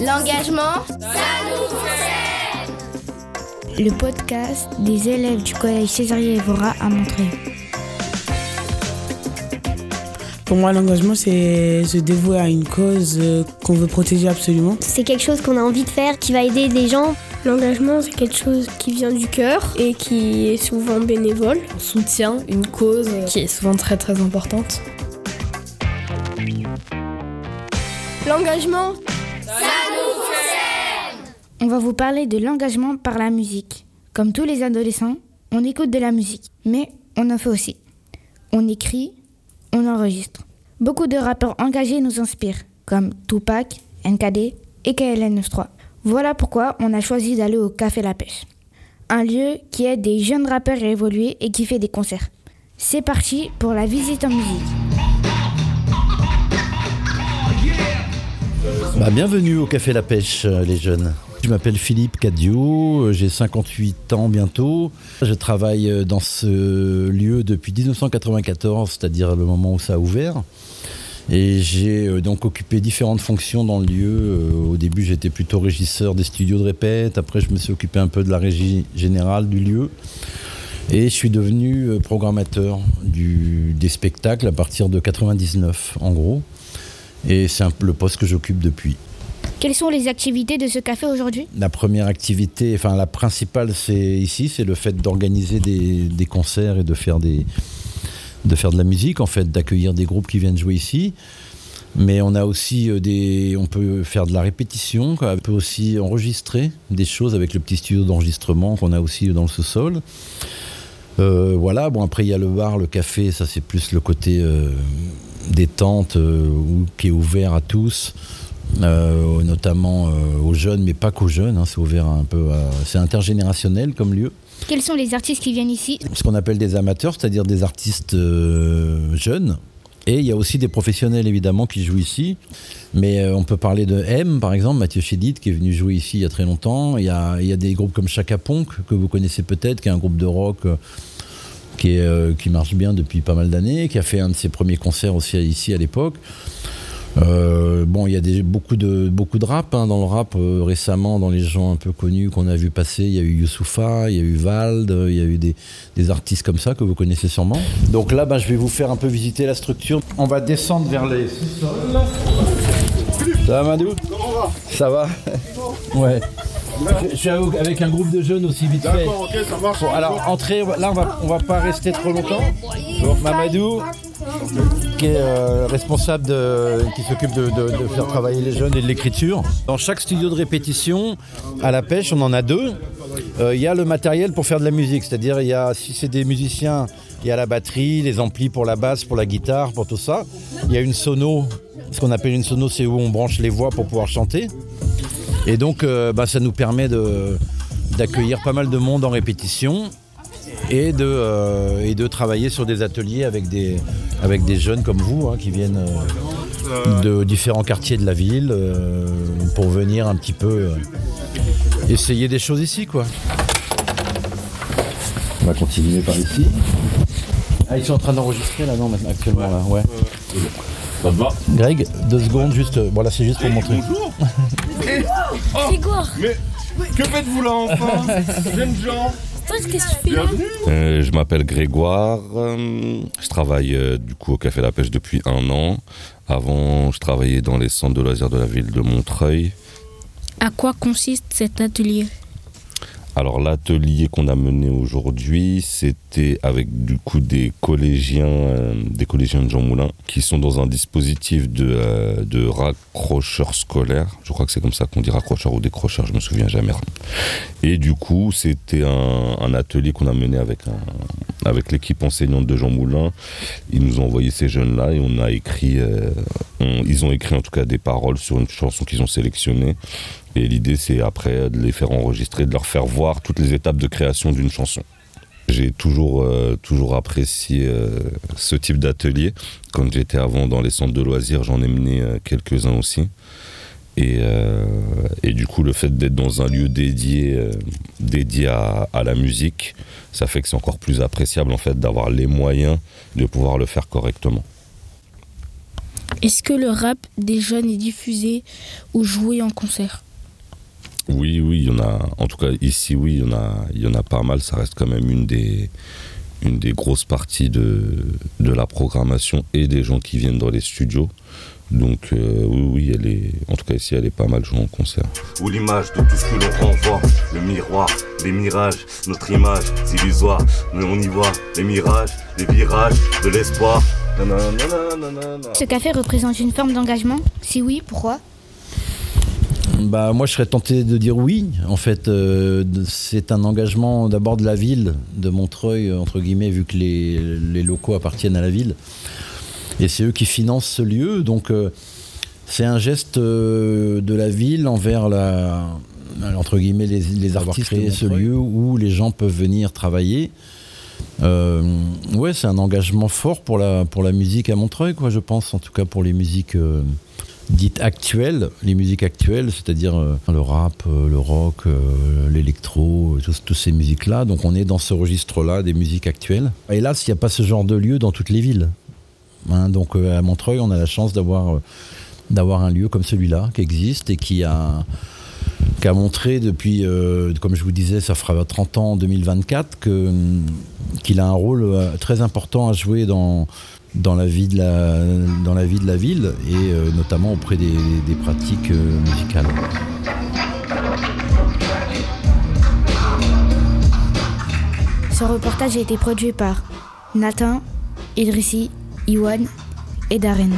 L'engagement, Le podcast des élèves du collège Césarier Evora à Montreuil. Pour moi, l'engagement, c'est se dévouer à une cause euh, qu'on veut protéger absolument. C'est quelque chose qu'on a envie de faire, qui va aider des gens. L'engagement, c'est quelque chose qui vient du cœur et qui est souvent bénévole. On soutient une cause qui est souvent très très importante. L'engagement, On va vous parler de l'engagement par la musique. Comme tous les adolescents, on écoute de la musique, mais on en fait aussi. On écrit, on enregistre. Beaucoup de rappeurs engagés nous inspirent, comme Tupac, NKD et KLN93. Voilà pourquoi on a choisi d'aller au Café La Pêche. Un lieu qui aide des jeunes rappeurs à évoluer et qui fait des concerts. C'est parti pour la visite en musique. Bah, bienvenue au Café La Pêche, euh, les jeunes. Je m'appelle Philippe Cadio, euh, j'ai 58 ans bientôt. Je travaille euh, dans ce lieu depuis 1994, c'est-à-dire le moment où ça a ouvert. Et j'ai donc occupé différentes fonctions dans le lieu. Au début, j'étais plutôt régisseur des studios de répète. Après, je me suis occupé un peu de la régie générale du lieu. Et je suis devenu programmateur des spectacles à partir de 99, en gros. Et c'est le poste que j'occupe depuis. Quelles sont les activités de ce café aujourd'hui? La première activité, enfin la principale, c'est ici, c'est le fait d'organiser des, des concerts et de faire des, de faire de la musique, en fait, d'accueillir des groupes qui viennent jouer ici. Mais on a aussi euh, des, on peut faire de la répétition, on peut aussi enregistrer des choses avec le petit studio d'enregistrement qu'on a aussi dans le sous-sol. Euh, voilà, bon après il y a le bar, le café, ça c'est plus le côté euh, détente euh, où- qui est ouvert à tous, euh, notamment euh, aux jeunes, mais pas qu'aux jeunes, hein, c'est ouvert un peu, à- c'est intergénérationnel comme lieu. Quels sont les artistes qui viennent ici? Ce qu'on appelle des amateurs, c'est-à-dire des artistes euh, jeunes. Et il y a aussi des professionnels évidemment qui jouent ici. Mais euh, on peut parler de M par exemple, Mathieu Chédid qui est venu jouer ici il y a très longtemps. Il y a, il y a des groupes comme Chaka Ponk que vous connaissez peut-être, qui est un groupe de rock euh, euh, qui marche bien depuis pas mal d'années, qui a fait un de ses premiers concerts aussi ici à l'époque. Euh, bon, il y a beaucoup, de, beaucoup de rap hein, dans le rap euh, récemment, dans les gens un peu connus qu'on a vu passer. Il y a eu Youssoufa, il y a eu Vald, il y a eu des, artistes comme ça que vous connaissez sûrement. Donc là, bah, je vais vous faire un peu visiter la structure. On va descendre vers les. Ça va, Madou? Ça va? Ouais. Je, je suis avec un groupe de jeunes aussi vite fait. ok, ça marche. Bon, alors, entrée, là, on va, on va pas rester trop longtemps. Donc, Mamadou, qui est euh, responsable, de- qui s'occupe de, de- de faire travailler les jeunes et de l'écriture. Dans chaque studio de répétition, à la pêche, on en a deux. Euh, Il y a le matériel pour faire de la musique, c'est-à-dire, il y a, si c'est des musiciens, il y a la batterie, les amplis pour la basse, pour la guitare, pour tout ça. Il y a une sono, ce qu'on appelle une sono, c'est où on branche les voix pour pouvoir chanter. Et donc, euh, bah, ça nous permet de- d'accueillir pas mal de monde en répétition et de, euh, et de travailler sur des ateliers avec des, avec des jeunes comme vous hein, qui viennent euh, de différents quartiers de la ville pour venir un petit peu essayer des choses ici. quoi. On va continuer par ici. Ah, ils sont en train d'enregistrer là, non, maintenant, actuellement, là, ouais. Ça te va Greg, deux secondes, juste. euh, Bon, là, c'est juste pour montrer. Bonjour Mais que faites-vous là enfin Jeunes gens Bienvenue Euh, je m'appelle Grégoire. euh, je travaille euh, du coup au Café La Pêche depuis un an. Avant, je travaillais dans les centres de loisirs de la ville de Montreuil. À quoi consiste cet atelier? Alors l'atelier qu'on a mené aujourd'hui, c'était avec du coup des collégiens, euh, des collégiens de Jean Moulin, qui sont dans un dispositif de, euh, de raccrocheur scolaire. Je crois que c'est comme ça qu'on dit raccrocheur ou décrocheur, je me souviens jamais. Et du coup, c'était un, atelier qu'on a mené avec, avec l'équipe enseignante de Jean Moulin. Ils nous ont envoyé ces jeunes-là et on a écrit, euh, ils ont écrit en tout cas des paroles sur une chanson qu'ils ont sélectionnée. Et l'idée, c'est après de les faire enregistrer, de leur faire voir toutes les étapes de création d'une chanson. J'ai toujours, euh, toujours apprécié euh, ce type d'atelier. Quand j'étais avant dans les centres de loisirs, j'en ai mené euh, quelques-uns aussi. Et, du coup, le fait d'être dans un lieu dédié, dédié à, à la musique, ça fait que c'est encore plus appréciable en fait d'avoir les moyens de pouvoir le faire correctement. Est-ce que le rap des jeunes est diffusé ou joué en concert? Oui, oui, il y en a. En tout cas, ici, oui, il y en a, il y en a pas mal. Ça reste quand même une des, une des grosses parties de, de la programmation et des gens qui viennent dans les studios. Donc euh, oui, oui, elle est, en tout cas ici, elle est pas mal jouée en concert. Ou l'image de tout ce que l'on renvoie, le miroir, les mirages, notre image, c'est illusoire, mais on y voit les mirages, les virages, de l'espoir. Ce café représente une forme d'engagement? Si oui, pourquoi? Bah, moi, je serais tenté de dire oui. En fait, euh, c'est un engagement d'abord de la ville, de Montreuil, entre guillemets, vu que les, les locaux appartiennent à la ville. Et c'est eux qui financent ce lieu. Donc, euh, c'est un geste euh, de la ville envers la, entre guillemets, les, les artistes créé ce lieu où les gens peuvent venir travailler. Euh, ouais, c'est un engagement fort pour la, pour la musique à Montreuil, quoi, je pense, en tout cas pour les musiques euh, dites actuelles, les musiques actuelles, c'est-à-dire euh, le rap, euh, le rock, euh, l'électro, toutes ces musiques-là. Donc on est dans ce registre-là des musiques actuelles. Hélas, il n'y a pas ce genre de lieu dans toutes les villes. Hein, donc à Montreuil, on a la chance d'avoir d'avoir un lieu comme celui-là qui existe et qui a qui a montré depuis, euh, comme je vous disais, ça fera 30 ans en 2024, que, qu'il a un rôle euh, très important à jouer dans, dans, la, vie de la, dans la vie de la ville et euh, notamment auprès des, des pratiques musicales. Ce reportage a été produit par Nathan, Idrissi, Iwan et Darren.